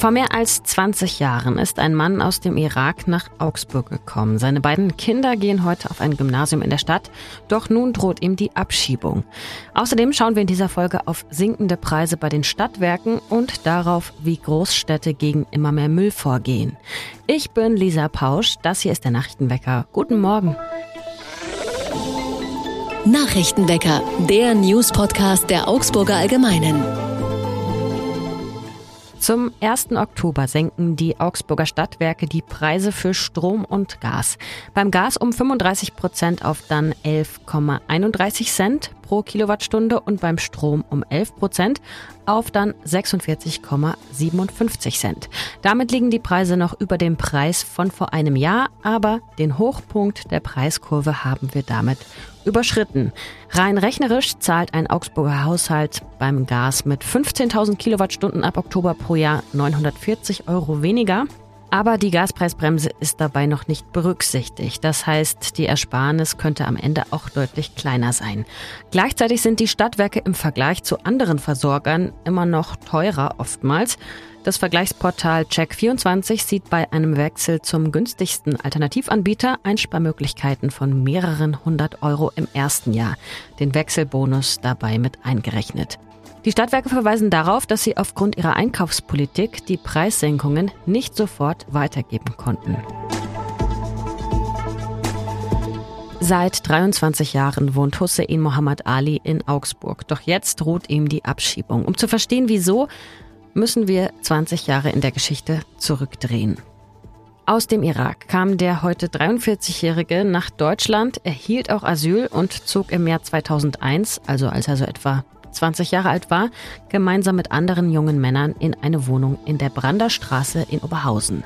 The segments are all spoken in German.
Vor mehr als 20 Jahren ist ein Mann aus dem Irak nach Augsburg gekommen. Seine beiden Kinder gehen heute auf ein Gymnasium in der Stadt, doch nun droht ihm die Abschiebung. Außerdem schauen wir in dieser Folge auf sinkende Preise bei den Stadtwerken und darauf, wie Großstädte gegen immer mehr Müll vorgehen. Ich bin Lisa Pausch, das hier ist der Nachrichtenwecker. Guten Morgen. Nachrichtenwecker, der News-Podcast der Augsburger Allgemeinen. Zum 1. Oktober senken die Augsburger Stadtwerke die Preise für Strom und Gas. Beim Gas um 35 Prozent auf dann 11,31 Cent pro Kilowattstunde und beim Strom um 11 Prozent auf dann 46,57 Cent. Damit liegen die Preise noch über dem Preis von vor einem Jahr, aber den Hochpunkt der Preiskurve haben wir damit überschritten. Rein rechnerisch zahlt ein Augsburger Haushalt beim Gas mit 15.000 Kilowattstunden ab Oktober pro Jahr 940 Euro weniger. Aber die Gaspreisbremse ist dabei noch nicht berücksichtigt. Das heißt, die Ersparnis könnte am Ende auch deutlich kleiner sein. Gleichzeitig sind die Stadtwerke im Vergleich zu anderen Versorgern immer noch teurer oftmals. Das Vergleichsportal Check24 sieht bei einem Wechsel zum günstigsten Alternativanbieter Einsparmöglichkeiten von mehreren hundert Euro im ersten Jahr, den Wechselbonus dabei mit eingerechnet. Die Stadtwerke verweisen darauf, dass sie aufgrund ihrer Einkaufspolitik die Preissenkungen nicht sofort weitergeben konnten. Seit 23 Jahren wohnt Hussein Mohammed Ali in Augsburg. Doch jetzt droht ihm die Abschiebung. Um zu verstehen, wieso, müssen wir 20 Jahre in der Geschichte zurückdrehen. Aus dem Irak kam der heute 43-Jährige nach Deutschland, erhielt auch Asyl und zog im Jahr 2001, also als er so etwa 20 Jahre alt war, gemeinsam mit anderen jungen Männern in eine Wohnung in der Branderstraße in Oberhausen.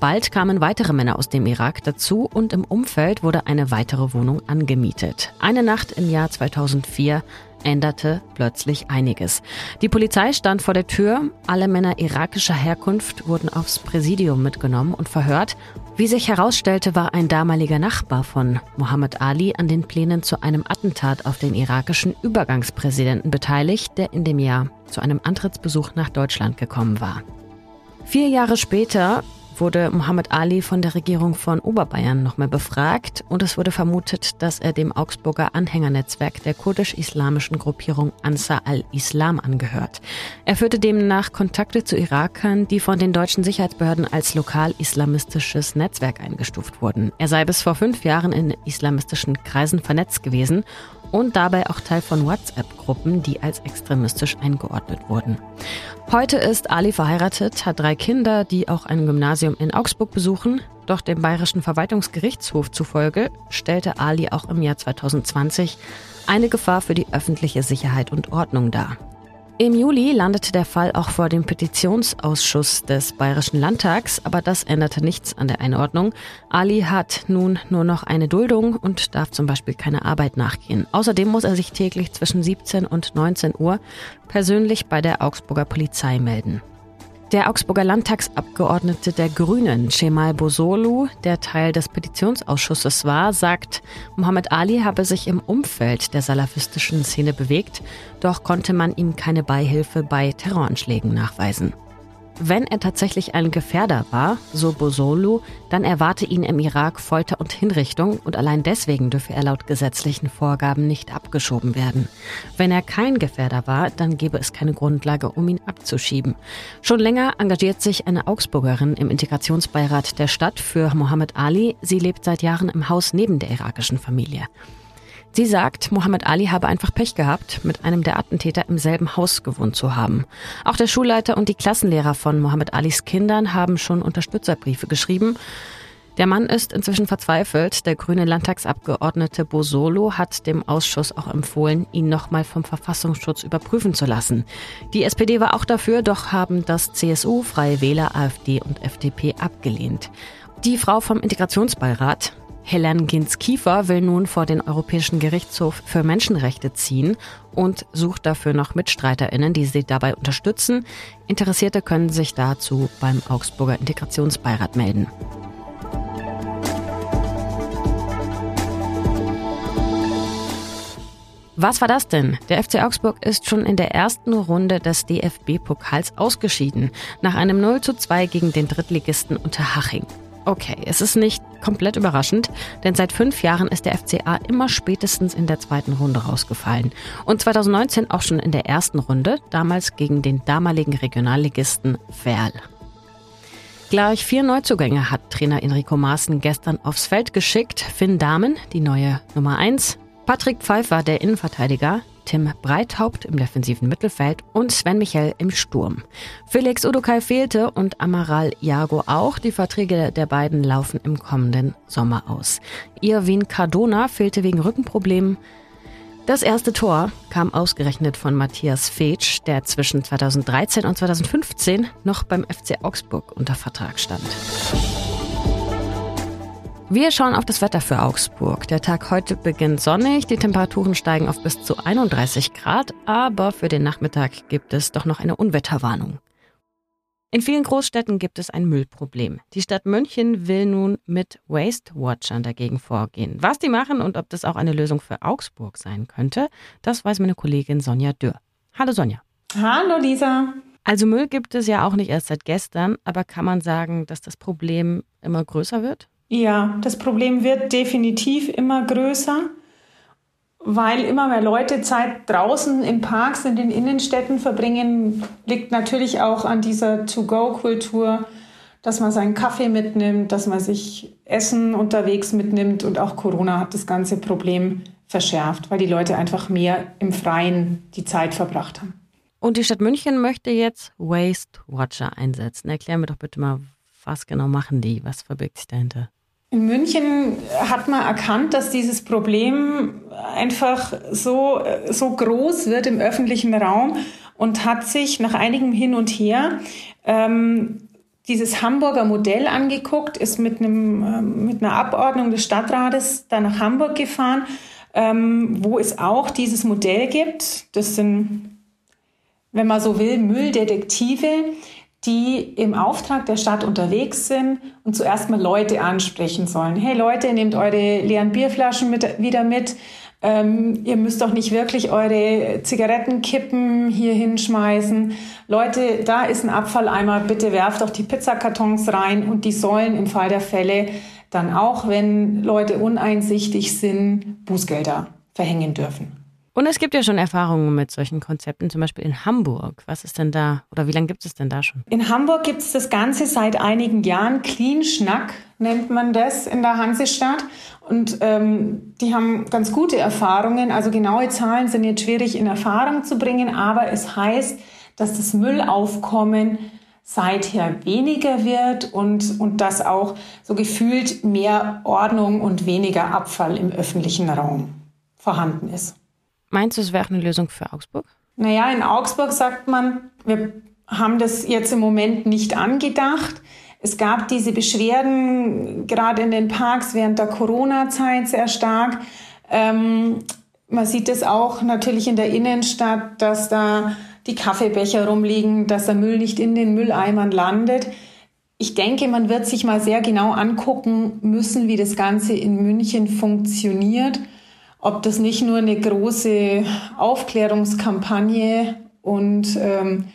Bald kamen weitere Männer aus dem Irak dazu und im Umfeld wurde eine weitere Wohnung angemietet. Eine Nacht im Jahr 2004 änderte plötzlich einiges. Die Polizei stand vor der Tür, alle Männer irakischer Herkunft wurden aufs Präsidium mitgenommen und verhört. Wie sich herausstellte, war ein damaliger Nachbar von Mohammed Ali an den Plänen zu einem Attentat auf den irakischen Übergangspräsidenten beteiligt, der in dem Jahr zu einem Antrittsbesuch nach Deutschland gekommen war. Vier Jahre später wurde Muhammad Ali von der Regierung von Oberbayern nochmal befragt und es wurde vermutet, dass er dem Augsburger Anhängernetzwerk der kurdisch-islamischen Gruppierung Ansar al-Islam angehört. Er führte demnach Kontakte zu Irakern, die von den deutschen Sicherheitsbehörden als lokal-islamistisches Netzwerk eingestuft wurden. Er sei bis vor fünf Jahren in islamistischen Kreisen vernetzt gewesen und dabei auch Teil von WhatsApp-Gruppen, die als extremistisch eingeordnet wurden. Heute ist Ali verheiratet, hat drei Kinder, die auch ein Gymnasium in Augsburg besuchen. Doch dem Bayerischen Verwaltungsgerichtshof zufolge stellte Ali auch im Jahr 2020 eine Gefahr für die öffentliche Sicherheit und Ordnung dar. Im Juli landete der Fall auch vor dem Petitionsausschuss des Bayerischen Landtags, aber das änderte nichts an der Einordnung. Ali hat nun nur noch eine Duldung und darf zum Beispiel keine Arbeit nachgehen. Außerdem muss er sich täglich zwischen 17 und 19 Uhr persönlich bei der Augsburger Polizei melden. Der Augsburger Landtagsabgeordnete der Grünen, Cemal Bosolu, der Teil des Petitionsausschusses war, sagt, Mohammed Ali habe sich im Umfeld der salafistischen Szene bewegt, doch konnte man ihm keine Beihilfe bei Terroranschlägen nachweisen. Wenn er tatsächlich ein Gefährder war, so Bosolu, dann erwarte ihn im Irak Folter und Hinrichtung und allein deswegen dürfe er laut gesetzlichen Vorgaben nicht abgeschoben werden. Wenn er kein Gefährder war, dann gäbe es keine Grundlage, um ihn abzuschieben. Schon länger engagiert sich eine Augsburgerin im Integrationsbeirat der Stadt für Mohammed Ali. Sie lebt seit Jahren im Haus neben der irakischen Familie. Sie sagt, Mohammed Ali habe einfach Pech gehabt, mit einem der Attentäter im selben Haus gewohnt zu haben. Auch der Schulleiter und die Klassenlehrer von Mohammed Alis Kindern haben schon Unterstützerbriefe geschrieben. Der Mann ist inzwischen verzweifelt. Der grüne Landtagsabgeordnete Bosolo hat dem Ausschuss auch empfohlen, ihn nochmal vom Verfassungsschutz überprüfen zu lassen. Die SPD war auch dafür, doch haben das CSU, Freie Wähler, AfD und FDP abgelehnt. Die Frau vom Integrationsbeirat, Helen Gins-Kiefer will nun vor den Europäischen Gerichtshof für Menschenrechte ziehen und sucht dafür noch MitstreiterInnen, die sie dabei unterstützen. Interessierte können sich dazu beim Augsburger Integrationsbeirat melden. Was war das denn? Der FC Augsburg ist schon in der ersten Runde des DFB-Pokals ausgeschieden, nach einem 0 zu 2 gegen den Drittligisten Unterhaching. Okay, es ist nicht komplett überraschend, denn seit fünf Jahren ist der FCA immer spätestens in der zweiten Runde rausgefallen. Und 2019 auch schon in der ersten Runde, damals gegen den damaligen Regionalligisten Verl. Gleich vier Neuzugänge hat Trainer Enrico Maaßen gestern aufs Feld geschickt. Finn Dahmen, die neue Nummer 1, Patrick Pfeiffer, der Innenverteidiger, Tim Breithaupt im defensiven Mittelfeld und Sven Michel im Sturm. Felix Udokai fehlte und Amaral Jago auch. Die Verträge der beiden laufen im kommenden Sommer aus. Irwin Cardona fehlte wegen Rückenproblemen. Das erste Tor kam ausgerechnet von Matthias Fetsch, der zwischen 2013 und 2015 noch beim FC Augsburg unter Vertrag stand. Wir schauen auf das Wetter für Augsburg. Der Tag heute beginnt sonnig, die Temperaturen steigen auf bis zu 31 Grad, aber für den Nachmittag gibt es doch noch eine Unwetterwarnung. In vielen Großstädten gibt es ein Müllproblem. Die Stadt München will nun mit Waste Watchern dagegen vorgehen. Was die machen und ob das auch eine Lösung für Augsburg sein könnte, das weiß meine Kollegin Sonja Dürr. Hallo Sonja. Hallo Lisa. Also Müll gibt es ja auch nicht erst seit gestern, aber kann man sagen, dass das Problem immer größer wird? Ja, das Problem wird definitiv immer größer, weil immer mehr Leute Zeit draußen in Parks, in den Innenstädten verbringen, liegt natürlich auch an dieser To-Go-Kultur, dass man seinen Kaffee mitnimmt, dass man sich Essen unterwegs mitnimmt und auch Corona hat das ganze Problem verschärft, weil die Leute einfach mehr im Freien die Zeit verbracht haben. Und die Stadt München möchte jetzt Waste Watcher einsetzen. Erklär mir doch bitte mal, was genau machen die? Was verbirgt sich dahinter? In München hat man erkannt, dass dieses Problem einfach so, so groß wird im öffentlichen Raum und hat sich nach einigem Hin und Her ähm, dieses Hamburger Modell angeguckt, ist mit, einem, ähm, mit einer Abordnung des Stadtrates da nach Hamburg gefahren, ähm, wo es auch dieses Modell gibt. Das sind, wenn man so will, Mülldetektive, die im Auftrag der Stadt unterwegs sind und zuerst mal Leute ansprechen sollen. Hey Leute, nehmt eure leeren Bierflaschen mit, wieder mit. Ähm, ihr müsst doch nicht wirklich eure Zigarettenkippen hier hinschmeißen. Leute, da ist ein Abfalleimer, bitte werft doch die Pizzakartons rein und die sollen im Fall der Fälle dann auch, wenn Leute uneinsichtig sind, Bußgelder verhängen dürfen. Und es gibt ja schon Erfahrungen mit solchen Konzepten, zum Beispiel in Hamburg. Was ist denn da oder wie lange gibt es denn da schon? In Hamburg gibt es das Ganze seit einigen Jahren. Clean Schnack nennt man das in der Hansestadt. Und ähm, die haben ganz gute Erfahrungen. Also genaue Zahlen sind jetzt schwierig in Erfahrung zu bringen, aber es heißt, dass das Müllaufkommen seither weniger wird und, und dass auch so gefühlt mehr Ordnung und weniger Abfall im öffentlichen Raum vorhanden ist. Meinst du, es wäre eine Lösung für Augsburg? Naja, in Augsburg sagt man, wir haben das jetzt im Moment nicht angedacht. Es gab diese Beschwerden gerade in den Parks während der Corona-Zeit sehr stark. Ähm, man sieht es auch natürlich in der Innenstadt, dass da die Kaffeebecher rumliegen, dass der Müll nicht in den Mülleimern landet. Ich denke, man wird sich mal sehr genau angucken müssen, wie das Ganze in München funktioniert ob das nicht nur eine große Aufklärungskampagne und ähm,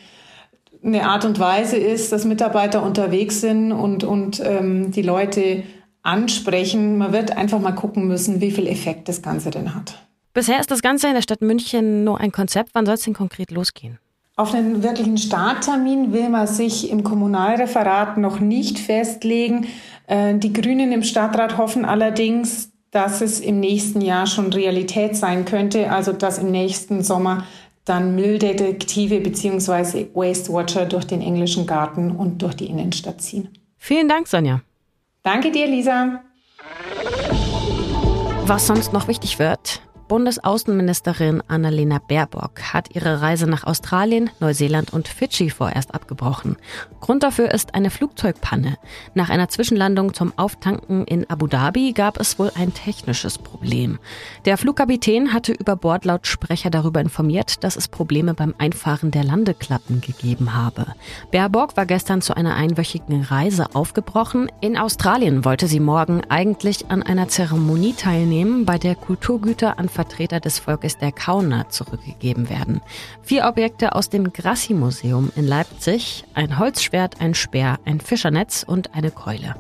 eine Art und Weise ist, dass Mitarbeiter unterwegs sind und, und ähm, die Leute ansprechen. Man wird einfach mal gucken müssen, wie viel Effekt das Ganze denn hat. Bisher ist das Ganze in der Stadt München nur ein Konzept. Wann soll es denn konkret losgehen? Auf einen wirklichen Starttermin will man sich im Kommunalreferat noch nicht festlegen. Äh, die Grünen im Stadtrat hoffen allerdings, dass es im nächsten Jahr schon Realität sein könnte, also dass im nächsten Sommer dann Mülldetektive bzw. Waste Watcher durch den englischen Garten und durch die Innenstadt ziehen. Vielen Dank, Sonja. Danke dir, Lisa. Was sonst noch wichtig wird, Bundesaußenministerin Annalena Baerbock hat ihre Reise nach Australien, Neuseeland und Fidschi vorerst abgebrochen. Grund dafür ist eine Flugzeugpanne. Nach einer Zwischenlandung zum Auftanken in Abu Dhabi gab es wohl ein technisches Problem. Der Flugkapitän hatte über Bordlautsprecher darüber informiert, dass es Probleme beim Einfahren der Landeklappen gegeben habe. Baerbock war gestern zu einer einwöchigen Reise aufgebrochen. In Australien wollte sie morgen eigentlich an einer Zeremonie teilnehmen, bei der Kulturgüter an Vertreter des Volkes der Kauner zurückgegeben werden. Vier Objekte aus dem Grassi-Museum in Leipzig, ein Holzschwert, ein Speer, ein Fischernetz und eine Keule.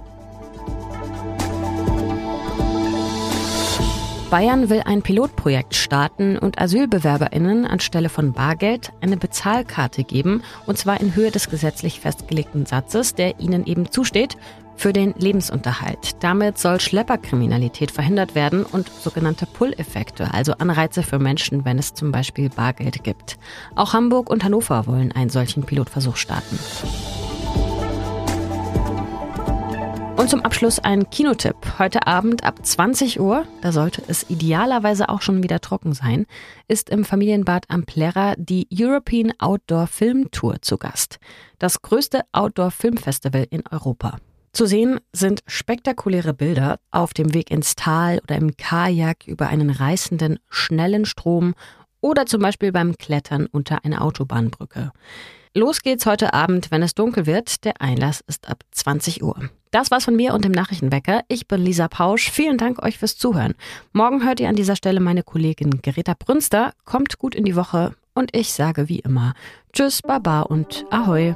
Bayern will ein Pilotprojekt starten und AsylbewerberInnen anstelle von Bargeld eine Bezahlkarte geben, und zwar in Höhe des gesetzlich festgelegten Satzes, der ihnen eben zusteht, für den Lebensunterhalt. Damit soll Schlepperkriminalität verhindert werden und sogenannte Pull-Effekte, also Anreize für Menschen, wenn es zum Beispiel Bargeld gibt. Auch Hamburg und Hannover wollen einen solchen Pilotversuch starten. Und zum Abschluss ein Kinotipp. Heute Abend ab 20 Uhr, da sollte es idealerweise auch schon wieder trocken sein, ist im Familienbad am Plärrer die European Outdoor Film Tour zu Gast. Das größte Outdoor Filmfestival in Europa. Zu sehen sind spektakuläre Bilder auf dem Weg ins Tal oder im Kajak über einen reißenden, schnellen Strom oder zum Beispiel beim Klettern unter einer Autobahnbrücke. Los geht's heute Abend, wenn es dunkel wird. Der Einlass ist ab 20 Uhr. Das war's von mir und dem Nachrichtenwecker. Ich bin Lisa Pausch. Vielen Dank euch fürs Zuhören. Morgen hört ihr an dieser Stelle meine Kollegin Greta Brünster. Kommt gut in die Woche und ich sage wie immer Tschüss, Baba und Ahoi.